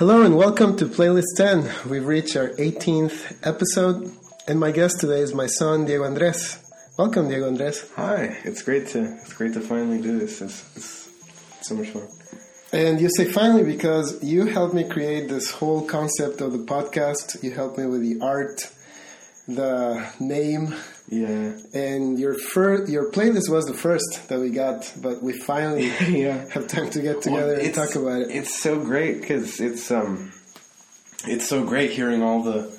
Hello and welcome to Playlist 10. We've reached our 18th episode, and my guest today is my son Diego Andres. Welcome, Diego Andres. Hi, it's great to it's great to finally do this. It's, it's so much fun. And you say finally because you helped me create this whole concept of the podcast. You helped me with the art, the name, Yeah, and your first your playlist was the first that we got, but we finally yeah. have time to get together and talk about it. It's so great because it's um, it's so great hearing all the,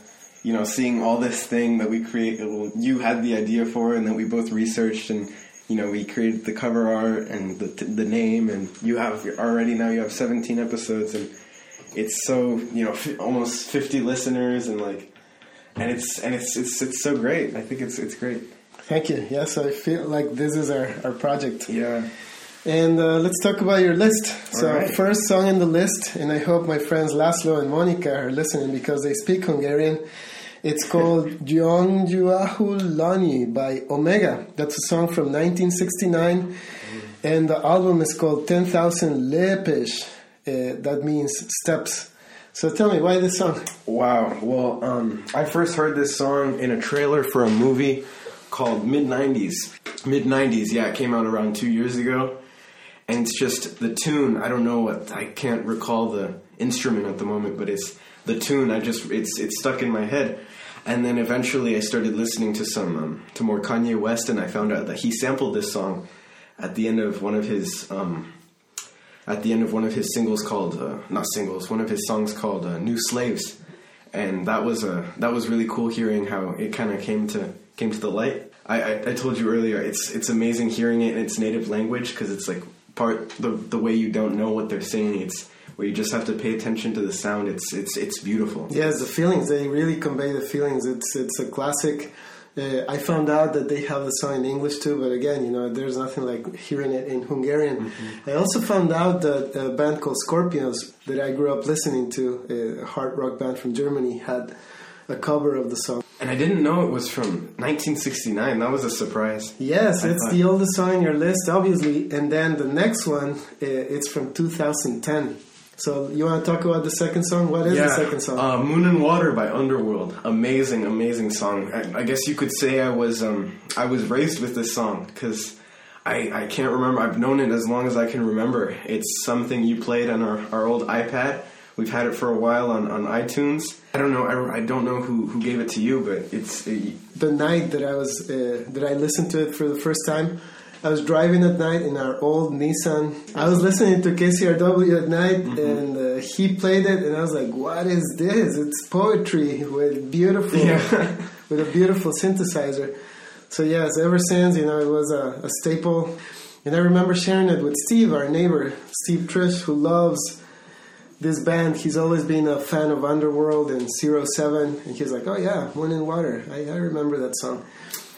you know, seeing all this thing that we create. well, You had the idea for, and then we both researched and. You know, we created the cover art and the the name, and you have already now you have 17 episodes, and it's so you know fi- almost 50 listeners, and like, and it's and it's it's it's so great. I think it's it's great. Thank you. Yes, I feel like this is our, our project. Yeah. And uh, let's talk about your list. So, right. first song in the list, and I hope my friends Laszlo and Monica are listening because they speak Hungarian. It's called Gyöngyhajú lány by Omega. That's a song from 1969, and the album is called 10,000 Lepes. Uh, that means steps. So, tell me, why this song? Wow. Well, um, I first heard this song in a trailer for a movie called Mid 90s. Mid 90s, yeah, it came out around two years ago. And it's just the tune. I don't know what, I can't recall the instrument at the moment, but it's the tune. I just, it's, it's stuck in my head. And then eventually I started listening to some, um, to more Kanye West, and I found out that he sampled this song at the end of one of his, um, at the end of one of his singles called uh, not singles one of his songs called uh, new slaves and that was uh, that was really cool hearing how it kind of came to came to the light I, I, I told you earlier it's it's amazing hearing it in its native language because it's like part the the way you don't know what they're saying it's where you just have to pay attention to the sound it's it's it's beautiful Yes, the feelings. They really convey the feelings. It's it's a classic. Uh, I found out that they have the song in English too, but again, you know, there's nothing like hearing it in Hungarian. Mm-hmm. I also found out that a band called Scorpions that I grew up listening to, a hard rock band from Germany, had a cover of the song. and I didn't know it was from 1969 that was a surprise Yes, I it's thought- the oldest song on your list, obviously. And then the next one, uh, it's from 2010. So you want to talk about the second song? What is the second song? Uh, Moon and Water by Underworld. Amazing, amazing song. I, I guess you could say I was um, I was raised with this song because I, I can't remember. I've known it as long as I can remember. It's something you played on our, our old iPad. We've had it for a while on, on iTunes. I don't know. I, I don't know who, who gave it to you, but it's it, the night that I was uh, that I listened to it for the first time. I was driving at night in our old Nissan. I was listening to KCRW at night, and uh, he played it, and I was like, "What is this? It's poetry with beautiful, Yeah. with a beautiful synthesizer." So yes, ever since you know it was a, a staple, and I remember sharing it with Steve, our neighbor, Steve Trish, who loves this band. He's always been a fan of Underworld and Zero Seven, and he's like, "Oh yeah, Moon and Water. I, I remember that song."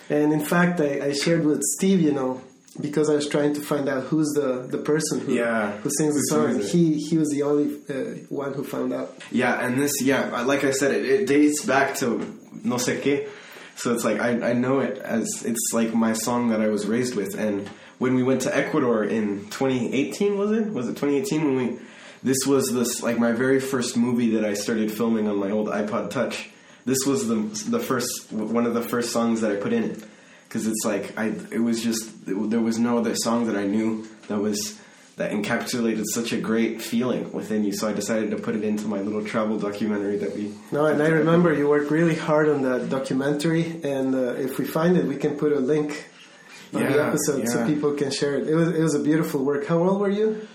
And in fact, I, I shared with Steve, you know, because I was trying to find out who's the, the person who Yeah. who sings the song. He he was the only uh, one who found out. Yeah, and this, yeah, like I said, it, it dates back to No Sé Qué. So it's like, I, I know it as, it's like my song that I was raised with. And when we went to Ecuador in 2018, was it? Was it 2018 when we, this was this, like my very first movie that I started filming on my old iPod Touch. This was the, the first, one of the first songs that I put in it. Because it's like, I, it was just, there was no other song that I knew that was, that encapsulated such a great feeling within you. So I decided to put it into my little travel documentary that we. No, and I remember you worked really hard on that documentary, and uh, if we find it, we can put a link on the Yeah, episode so people can share it. It was it was a beautiful work. How old were you?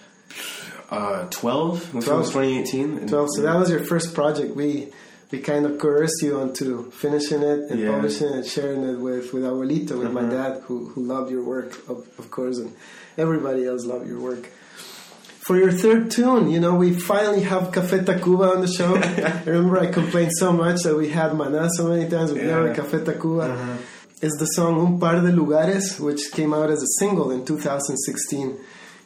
Uh, 12? 12. was 2018? Twelve. So that was your first project. We we kind of coerced you onto finishing it and Yeah. publishing it, sharing it with with Abuelito, with my Uh-huh. dad, who who loved your work, of, of course, and everybody else loved your work. For your third tune, you know, we finally have Café Tacuba on the show. I remember I complained so much that we had Maná so many times, we never Yeah. Café Tacuba. Uh-huh. Is the song Un Par de Lugares, which came out as a single in 2016.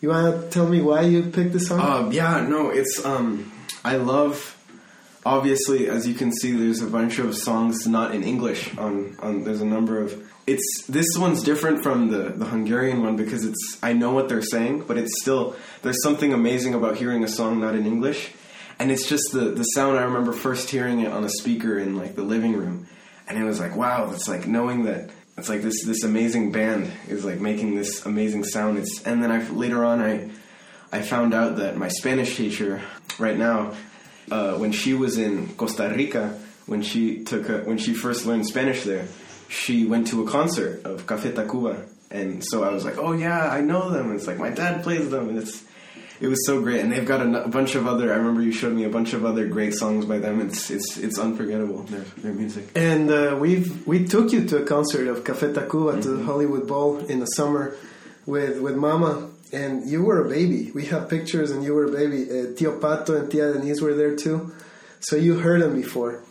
You want to tell me why you picked this song? Uh, yeah, no, it's um, I love. Obviously, as you can see, there's a bunch of songs not in English. On on there's a number of. It's this one's different from the the Hungarian one because it's I know what they're saying, but it's still there's something amazing about hearing a song not in English. and it's just the the sound. I remember first hearing it on a speaker in like the living room, and it was like, wow, it's like knowing that it's like this this amazing band is like making this amazing sound. It's and then I later on I I found out that my Spanish teacher right now, uh, when she was in Costa Rica, when she took a, when she first learned Spanish there, she went to a concert of Café Tacuba, and so I was like, oh yeah, I know them. It's like my dad plays them, and it's it was so great. And they've got a, a bunch of other. I remember you showed me a bunch of other great songs by them. It's it's it's unforgettable. Their their music. And uh, we've we took you to a concert of Café Tacuba to the Hollywood Bowl in the summer with with Mama, and you were a baby. We have pictures, and you were a baby. Uh, Tio Pato and Tia Denise were there too, so you heard them before.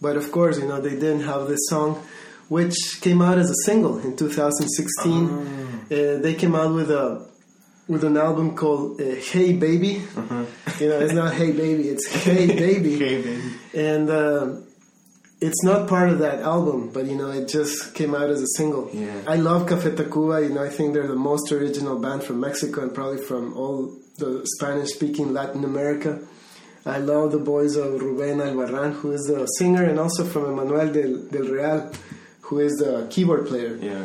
But of course, you know they didn't have this song, which came out as a single in 2016. Uh, they came out with a with an album called uh, Hey Baby. You know, it's not Hey Baby, it's Hey Baby. Hey, baby. And uh, it's not part of that album, but you know, it just came out as a single. Yeah. I love Café Tacuba. You know, I think they're the most original band from Mexico and probably from all the Spanish-speaking Latin America. I love the boys of Ruben Albarran, who is the singer, and also from Emmanuel del, del Real, who is the keyboard player. Yeah.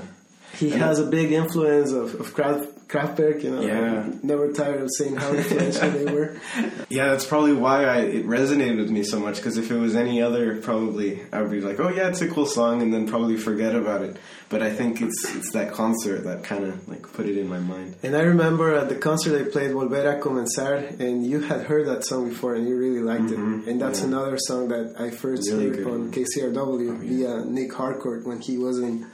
He has a big influence of, of Kraft, Kraftwerk, you know. Yeah. I'm never tired of saying how influential they were. Yeah, that's probably why I, it resonated with me so much. Because if it was any other, probably I would be like, "Oh yeah, it's a cool song," and then probably forget about it. But I think it's it's that concert that kind of like put it in my mind. And I remember at the concert they played Volver a Comenzar, and you had heard that song before and you really liked it. And that's yeah. another song that I first Really heard on. KCRW Oh, yeah. via Nic Harcourt when he was in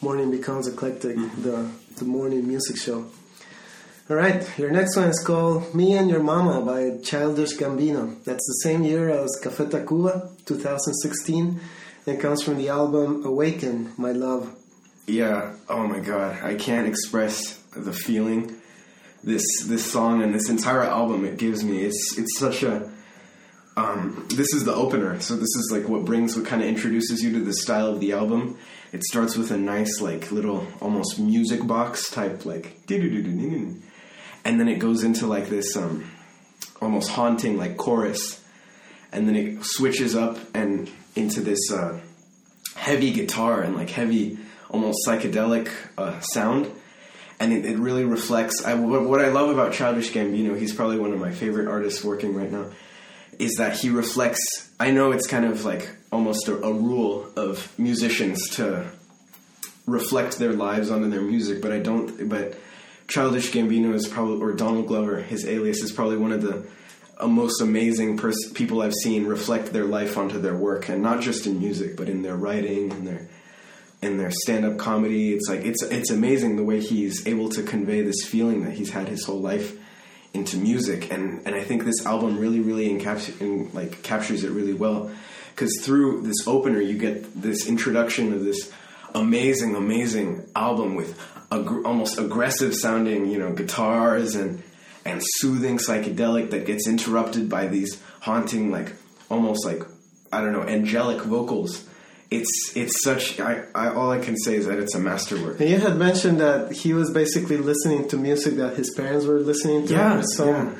Morning Becomes Eclectic, Mm-hmm. the, the morning music show. All right, your next one is called Me and Your Mama by Childish Gambino. That's the same year as Café Tacuba, 2016, and comes from the album Awaken, My Love. Yeah. Oh my god, I can't express the feeling this this song and this entire album it gives me. It's it's such a um, this is the opener, so this is like what brings what kind of introduces you to the style of the album. It starts with a nice like little almost music box type like and then it goes into like this um, almost haunting like chorus, and then it switches up and into this uh, heavy guitar and like heavy, almost psychedelic uh, sound. And it, it really reflects. I, what, what I love about Childish Gambino, he's probably one of my favorite artists working right now, is that he reflects. I know it's kind of like almost a, a rule of musicians to reflect their lives onto their music, but I don't. But Childish Gambino is probably, or Donald Glover, his alias, is probably one of the uh, most amazing pers- people I've seen reflect their life onto their work, and not just in music, but in their writing and their in their stand-up comedy. It's like it's it's amazing the way he's able to convey this feeling that he's had his whole life into music, and and I think this album really really encaps- in, like captures it really well because through this opener you get this introduction of this amazing amazing album with ag- almost aggressive sounding you know guitars and and soothing psychedelic that gets interrupted by these haunting like almost like I don't know angelic vocals. It's it's such I, I all I can say is that it's a masterwork. And you had mentioned that he was basically listening to music that his parents were listening to. Yeah, some yeah.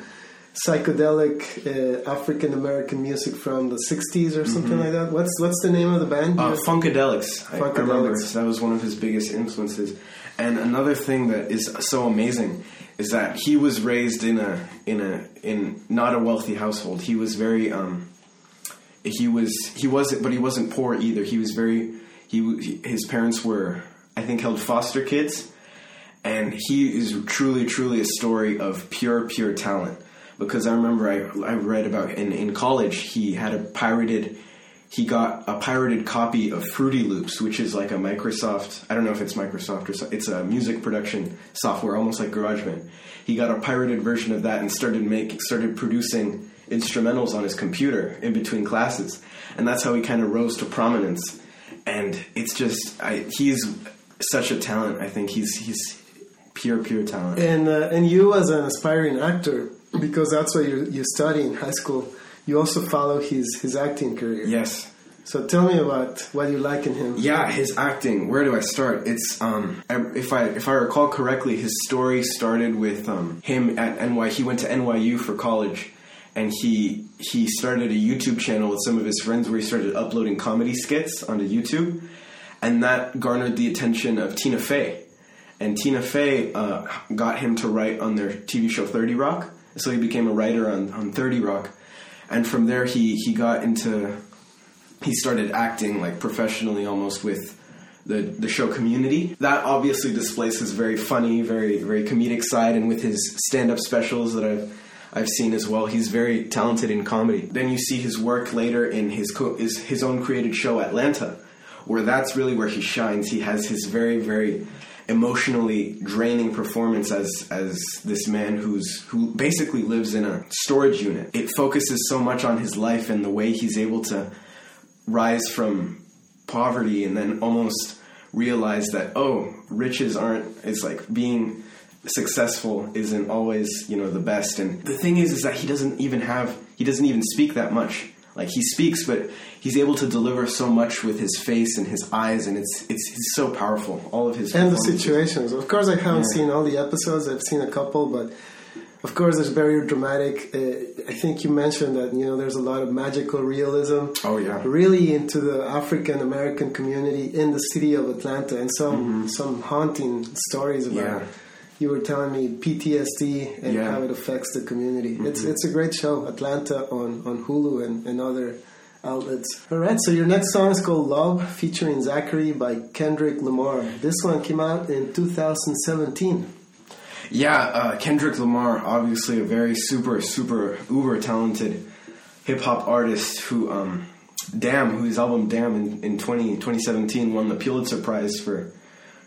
Psychedelic uh, African American music from the '60s or something like that. What's what's the name of the band? Mm-hmm. Uh, You- Funkadelics. I, I remember that was one of his biggest influences. And another thing that is so amazing is that he was raised in a in a in not a wealthy household. He was very um, he was he wasn't but he wasn't poor either. He was very he his parents were I think held foster kids and he is truly truly a story of pure pure talent because I remember I I read about in in college he had a pirated he got a pirated copy of Fruity Loops, which is like a Microsoft. I don't know if it's Microsoft or so, it's a music production software, almost like GarageBand. He got a pirated version of that and started making, started producing instrumentals on his computer in between classes, and that's how he kind of rose to prominence. And it's just, I, he's such a talent. I think he's he's pure pure talent. and uh, and you as an aspiring actor, because that's what you you study in high school. You also follow his his acting career. Yes. So tell me about what you like in him. Yeah, his acting. Where do I start? It's um, if I if I recall correctly, his story started with um, him at NY. He went to NYU for college, and he he started a YouTube channel with some of his friends where he started uploading comedy skits onto YouTube, and that garnered the attention of Tina Fey, and Tina Fey uh, got him to write on their TV show Thirty Rock, so he became a writer on on Thirty Rock, and from there he he got into he started acting like professionally almost with the the show Community. That obviously displays his very funny, very very comedic side, and with his stand up specials that I've I've seen as well. He's very talented in comedy. Then you see his work later in his co- his own created show Atlanta, where that's really where he shines. He has his very very emotionally draining performance as as this man who's who basically lives in a storage unit. It focuses so much on his life and the way he's able to rise from poverty and then almost realize that oh riches aren't it's like being successful isn't always you know the best and the thing is is that he doesn't even have he doesn't even speak that much like he speaks but he's able to deliver so much with his face and his eyes and it's it's, it's so powerful all of his and the situations. Of course, I haven't Yeah. seen all the episodes. I've seen a couple, but of course, it's very dramatic. Uh, I think you mentioned that you know there's a lot of magical realism. oh yeah Really into the African American community in the city of Atlanta, and some some haunting stories about. Mm-hmm. Yeah. You were telling me PTSD and Yeah. Mm-hmm. how it affects the community. It's it's a great show, Atlanta on on Hulu and, and other outlets. All right, so your next song is called Love, featuring Zacari by Kendrick Lamar. This one came out in 2017. Yeah, uh, Kendrick Lamar, obviously a very super, super, uber talented hip hop artist who, um, Damn, whose album Damn in, in 20, 2017 won the Pulitzer Prize for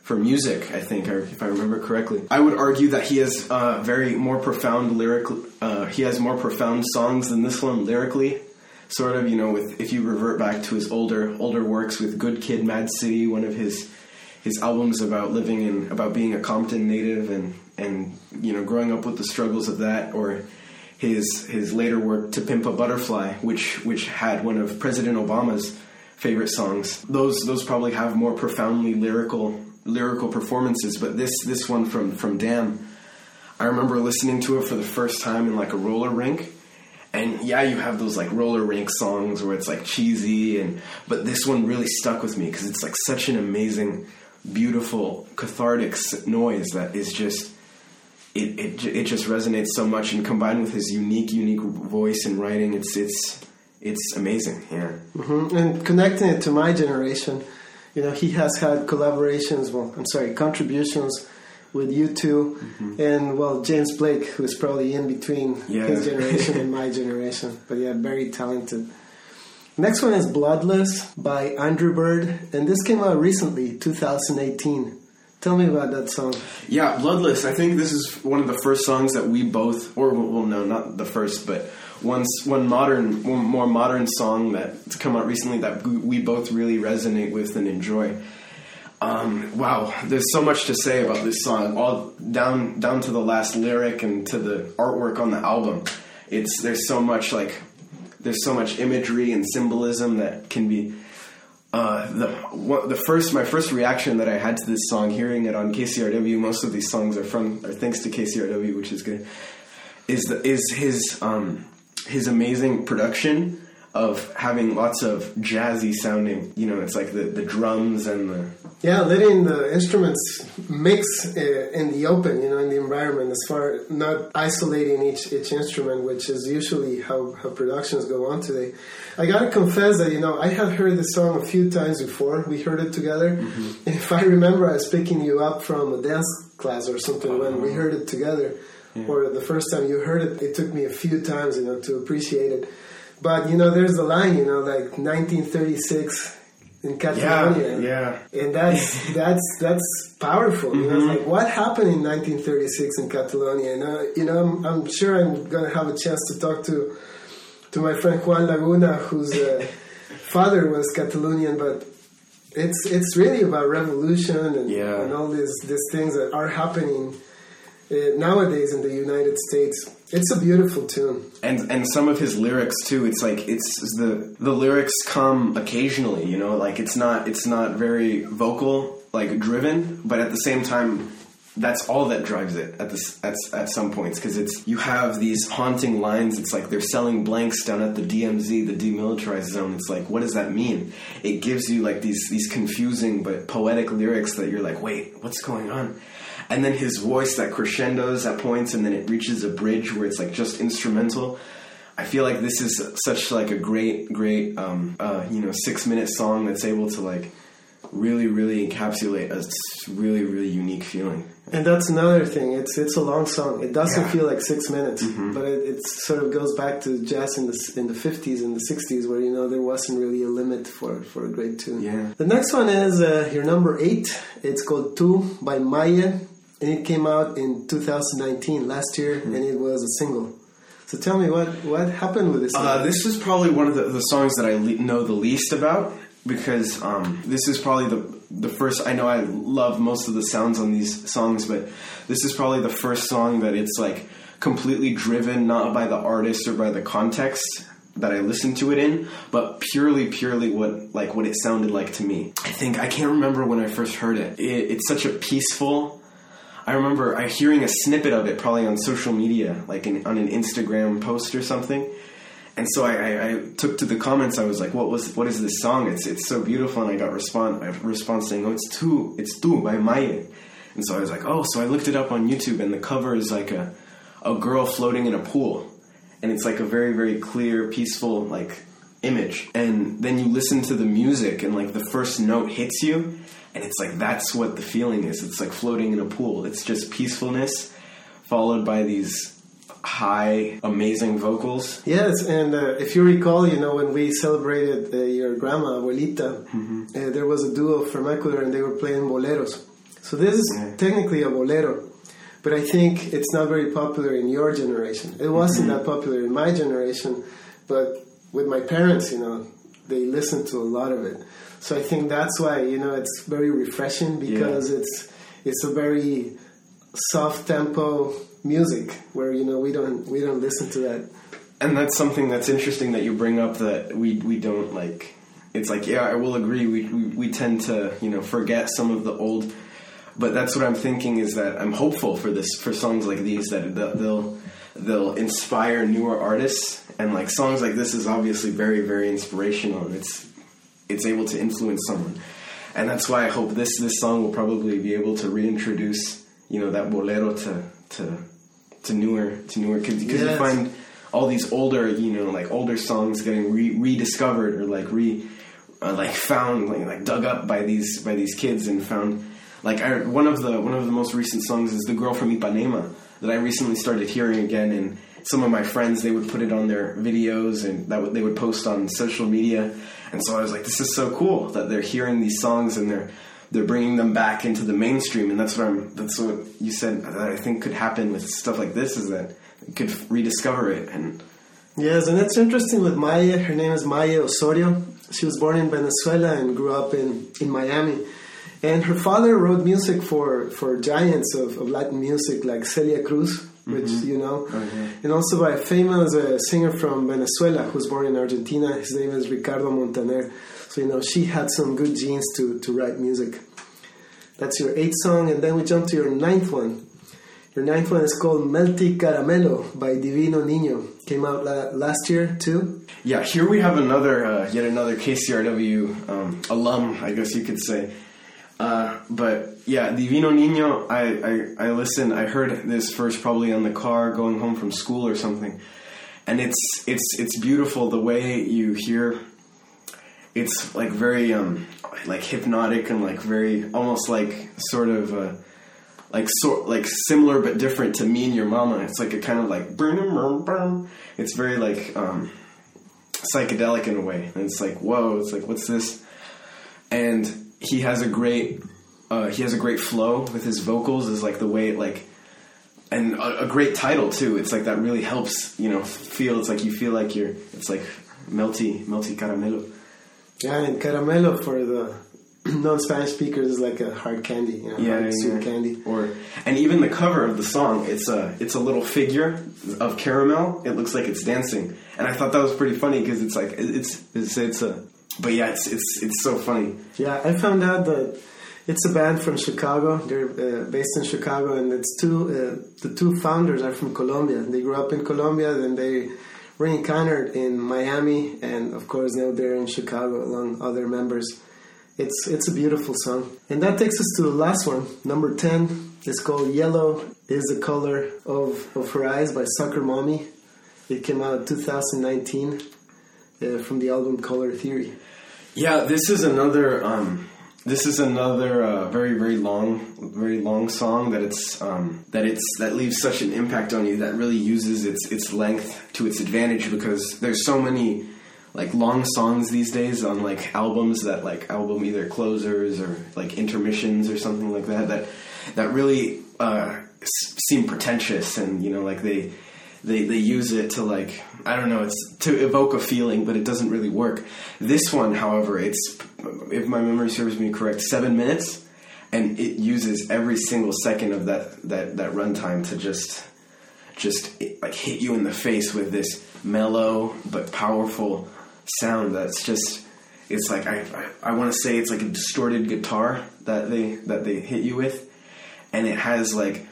for music, I think, or if I remember correctly. I would argue that he has uh, very more profound lyric. Uh, he has more profound songs than this one lyrically. Sort of, you know, with if you revert back to his older older works with Good Kid, Mad City, one of his his albums about living in about being a Compton native and and you know growing up with the struggles of that, or his his later work To Pimp a Butterfly, which which had one of President Obama's favorite songs. Those those probably have more profoundly lyrical lyrical performances, but this this one from from Damn, I remember listening to it for the first time in like a roller rink. And yeah, you have those like roller rink songs where it's like cheesy and but this one really stuck with me because it's like such an amazing, beautiful, cathartic noise that is just it, it it just resonates so much and combined with his unique unique voice and writing it's it's it's amazing yeah Mhm. And connecting it to my generation, you know, he has had collaborations, well, I'm sorry, contributions with U2 mm-hmm. and, well, James Blake, who's probably in between Yeah. his generation and my generation. But yeah, very talented. Next one is Bloodless by Andrew Bird, and this came out recently, 2018. Tell me about that song. yeah bloodless i think this is one of the first songs that we both or well no not the first but one one modern one more modern song that's come out recently that we- both really resonate with and enjoy um, wow, there's so much to say about this song, all down down to the last lyric and to the artwork on the album. It's there's so much like there's so much imagery and symbolism that can be. Uh, the what, the first my first reaction that I had to this song, hearing it on KCRW, most of these songs are from are thanks to KCRW, which is good. Is the is his um, his amazing production of having lots of jazzy sounding. You know, it's like the the drums and the Yeah, letting the instruments mix uh, in the open, you know, in the environment, as far not isolating each each instrument, which is usually how, how productions go on today. I gotta confess that you know I had heard this song a few times before. We heard it together, and if I remember, I was picking you up from a dance class or something when we heard it together, or the first time you heard it. It took me a few times, you know, to appreciate it. But you know, there's the line, you know, like 1936 in Catalonia. yeah. And that's that's that's powerful. You know, like what happened in 1936 in Catalonia. And uh, you know, I'm, I'm sure I'm gonna have a chance to talk to to my friend Juan Laguna, whose uh, father was Catalonian, but it's it's really about revolution and, Yeah. and all these these things that are happening uh, nowadays in the United States. It's a beautiful tune. and and some of his lyrics too it's like it's the the lyrics come occasionally you know like it's not it's not very vocal like driven but at the same time that's all that drives it at this at, at some points because it's you have these haunting lines it's like they're selling blanks down at the DMZ the demilitarized zone it's like what does that mean it gives you like these these confusing but poetic lyrics that you're like wait what's going on and then his voice that crescendos at points and then it reaches a bridge where it's like just instrumental I feel like this is such like a great great um, uh, you know 6 minute song that's able to like really really encapsulate a really really unique feeling And that's another thing. It's it's a long song. It doesn't Yeah. Mm-hmm. feel like six minutes, but it, it sort of goes back to jazz in the in the fifties and the sixties, where you know there wasn't really a limit for for a great tune. Yeah. The next one is uh, your number eight. It's called "Tu" by Maya, and it came out in 2019 last year, Mm-hmm. and it was a single. So tell me what what happened with this? Uh, this is probably one of the, the songs that I le- know the least about because um, this is probably the the first. I know I love most of the sounds on these songs, but this is probably the first song that it's like completely driven not by the artist or by the context that I listened to it in, but purely, purely what like what it sounded like to me. I think I can't remember when I first heard it. it it's such a peaceful. I remember I hearing a snippet of it probably on social media, like in, on an Instagram post or something. And so I, I, I took to the comments. I was like, "What was? What is this song? It's it's so beautiful." And I got response response saying, "Oh, it's tu, it's tu by Maya." And so I was like, "Oh!" So I looked it up on YouTube, and the cover is like a a girl floating in a pool, and it's like a very very clear, peaceful like image. And then you listen to the music, and like the first note hits you, and it's like that's what the feeling is. It's like floating in a pool. It's just peacefulness, followed by these high, amazing vocals. Yes, and uh, if you recall, you know, when we celebrated uh, your grandma, abuelita, Mm-hmm. uh, there was a duo from Ecuador and they were playing boleros. So this is Yeah. technically a bolero, but I think it's not very popular in your generation. It wasn't that popular in my generation, but with my parents, you know, they listened to a lot of it. So I think that's why, you know, it's very refreshing because it's it's a very soft tempo music where you know we don't we don't listen to that. And that's something that's interesting that you bring up that we we don't like it's like yeah i will agree we, we we tend to you know forget some of the old but that's what i'm thinking is that i'm hopeful for this for songs like these that they'll they'll, they'll inspire newer artists. And like songs like this is obviously very very inspirational. And it's it's able to influence someone. And that's why i hope this this song will probably be able to reintroduce you know that bolero to to to newer to newer kids. Because Yes. you find all these older you know like older songs getting re- rediscovered or like re uh, like found like, like dug up by these by these kids and found like I, one of the one of the most recent songs is the girl from Ipanema that I recently started hearing again. And some of my friends they would put it on their videos and that would, they would post on social media and so I was like this is so cool that they're hearing these songs and they're they're bringing them back into the mainstream and that's what I'm that's what you said that I think could happen with stuff like this is that you could rediscover it and Yes, and it's interesting with Maya. Her name is Maya Osorio. She was born in Venezuela and grew up in, in Miami. And her father wrote music for, for giants of, of Latin music like Celia Cruz, which you know, and also by a famous uh, singer from Venezuela who's born in Argentina. His name is Ricardo Montaner. So, you know, she had some good genes to, to write music. That's your eighth song, and then we jump to your ninth one. Your ninth one is called Melty Caramelo by Divino Nino. Came out la- last year too. Yeah, here we have another, uh, yet another KCRW um, alum, I guess you could say. Uh, but yeah, Divino Nino, I, I, I listened, I heard this first probably on the car going home from school or something. And it's, it's, it's beautiful the way you hear, it's like very, um, like hypnotic and like very, almost like sort of, uh, like sort like similar but different to me and your mama. It's like a kind of like. It's very like um, psychedelic in a way. And it's like whoa. It's like what's this? And he has a great uh, he has a great flow with his vocals. Is like the way it like and a, a great title too. It's like that really helps you know feel. It's like you feel like you're. It's like melty melty caramelo. Yeah, and caramelo for the non-Spanish speakers is like a hard candy, you know, yeah, hard yeah, sweet yeah. candy. Or and even the cover of the song, it's a it's a little figure of caramel. It looks like it's dancing, and I thought that was pretty funny because it's like it's it's it's a but yeah, it's it's it's so funny. Yeah, I found out that It's a band from Chicago. They're uh, based in Chicago, and it's two. Uh, the two founders are from Colombia. They grew up in Colombia, then they reincarnated in Miami, and of course now they're in Chicago along other members. It's it's a beautiful song, and that takes us to the last one, number ten. It's called "Yellow Is the Color of of Her Eyes" by Soccer Mommy. It came out 2019 uh, from the album Color Theory. Yeah, this is another. Um, this is another uh, very very long, very long song that it's um, that it's that leaves such an impact on you that really uses its its length to its advantage because there's so many like long songs these days on like albums that like album either closers or like intermissions or something like that that that really uh, seem pretentious and you know like they they they use it to like I don't know it's to evoke a feeling, but it doesn't really work. This one, however, it's if my memory serves me correct, seven minutes, and it uses every single second of that that that runtime to just just like hit you in the face with this mellow but powerful sound that's just it's like I I, want to say it's like a distorted guitar that they that they hit you with, and it has like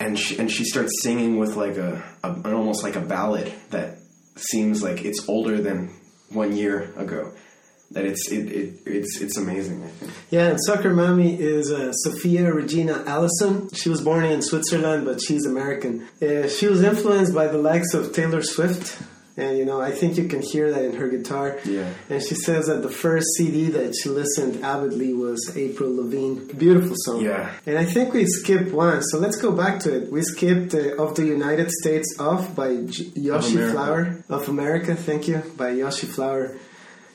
and she and she starts singing with like a, a an almost like a ballad that seems like it's older than one year ago. That it's it, it it's it's amazing. I think. Yeah, and Soccer Mommy is uh, Sophia Regina Allison. She was born in Switzerland, but she's American. Uh, she was influenced by the likes of Taylor Swift and you know I think you can hear that in her guitar. Yeah. And she says that the first CD that she listened avidly was Avril Lavigne. Beautiful song. Yeah. And I think we skipped one, so let's go back to it. We skipped uh, "Of the United States Off" by J- Yoshi America. Flower of America. Thank you by Yoshi Flower.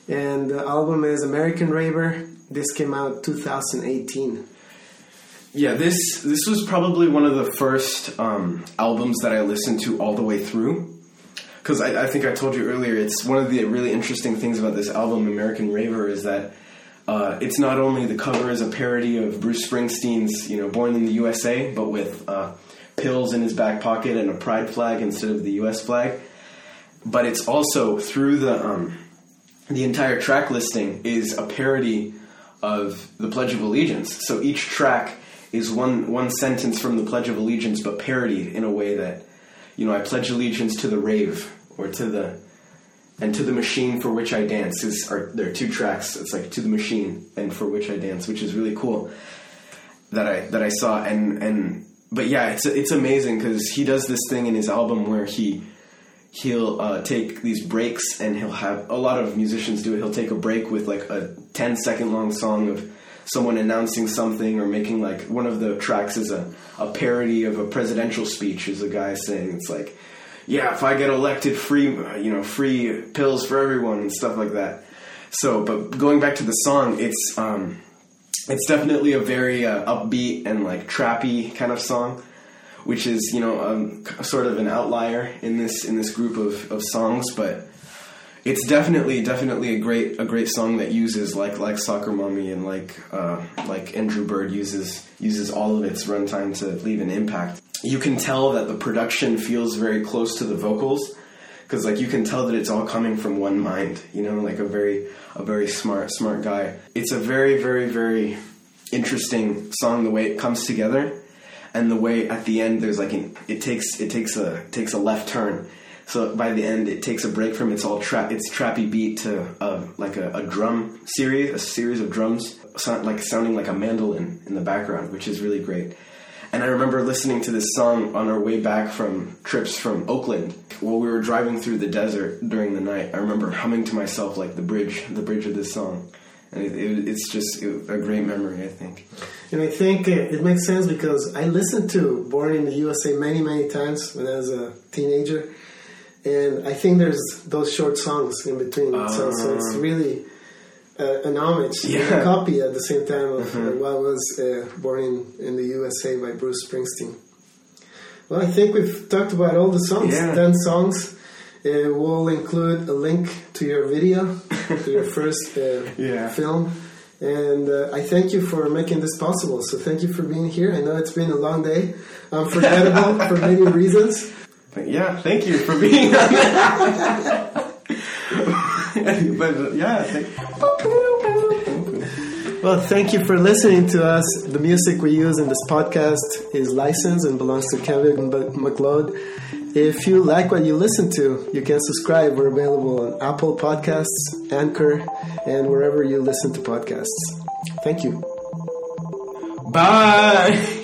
And the album is American Raver. This came out 2018. Yeah, this this was probably one of the first um, albums that I listened to all the way through. Because I, I think I told you earlier, it's one of the really interesting things about this album, American Raver, is that uh, it's not only the cover is a parody of Bruce Springsteen's, you know, Born in the USA, but with uh, pills in his back pocket and a pride flag instead of the U.S. flag. But it's also through the um, the entire track listing is a parody of the Pledge of Allegiance. So each track is one one sentence from the Pledge of Allegiance, but parodied in a way that, you know, I pledge allegiance to the rave or to the and to the machine for which I dance. Is are there are two tracks? It's like to the machine and for which I dance, which is really cool. That I that I saw and and but yeah, it's it's amazing because he does this thing in his album where he he'll uh, take these breaks and he'll have a lot of musicians do it. He'll take a break with like a 10 second long song of someone announcing something or making like one of the tracks is a, a parody of a presidential speech is a guy saying it's like yeah if i get elected free you know free pills for everyone and stuff like that. So but going back to the song it's um it's definitely a very uh, upbeat and like trappy kind of song which is you know um, sort of an outlier in this in this group of, of songs, but it's definitely definitely a great a great song that uses like like Soccer Mommy and like uh, like Andrew Bird uses uses all of its runtime to leave an impact. You can tell that the production feels very close to the vocals because like you can tell that it's all coming from one mind. You know, like a very a very smart smart guy. It's a very very very interesting song the way it comes together and the way at the end there's like an, it takes it takes a takes a left turn. So by the end, it takes a break from its all trap its trappy beat to uh, like a, a drum series, a series of drums, sound, like sounding like a mandolin in the background, which is really great. And I remember listening to this song on our way back from trips from Oakland while we were driving through the desert during the night. I remember humming to myself like the bridge, the bridge of this song, and it, it, it's just a great memory, I think. And I think it makes sense because I listened to Born in the USA many, many times when I was a teenager. And I think there's those short songs in between. so, so it's really uh, an homage, Yeah. a copy at the same time of uh, what was uh, Born in, in the USA by Bruce Springsteen. Well, I think we've talked about all the songs, Yeah. 10 songs. Uh, we'll include a link to your video, to your first uh, Yeah. film. And uh, I thank you for making this possible. So thank you for being here. I know it's been a long day, unforgettable for many reasons. Yeah, thank you for being on that. but uh, yeah, thank- Well, thank you for listening to us. The music we use in this podcast is licensed and belongs to Kevin MacLeod. If you like what you listen to, you can subscribe. We're available on Apple Podcasts, Anchor, and wherever you listen to podcasts. Thank you. Bye.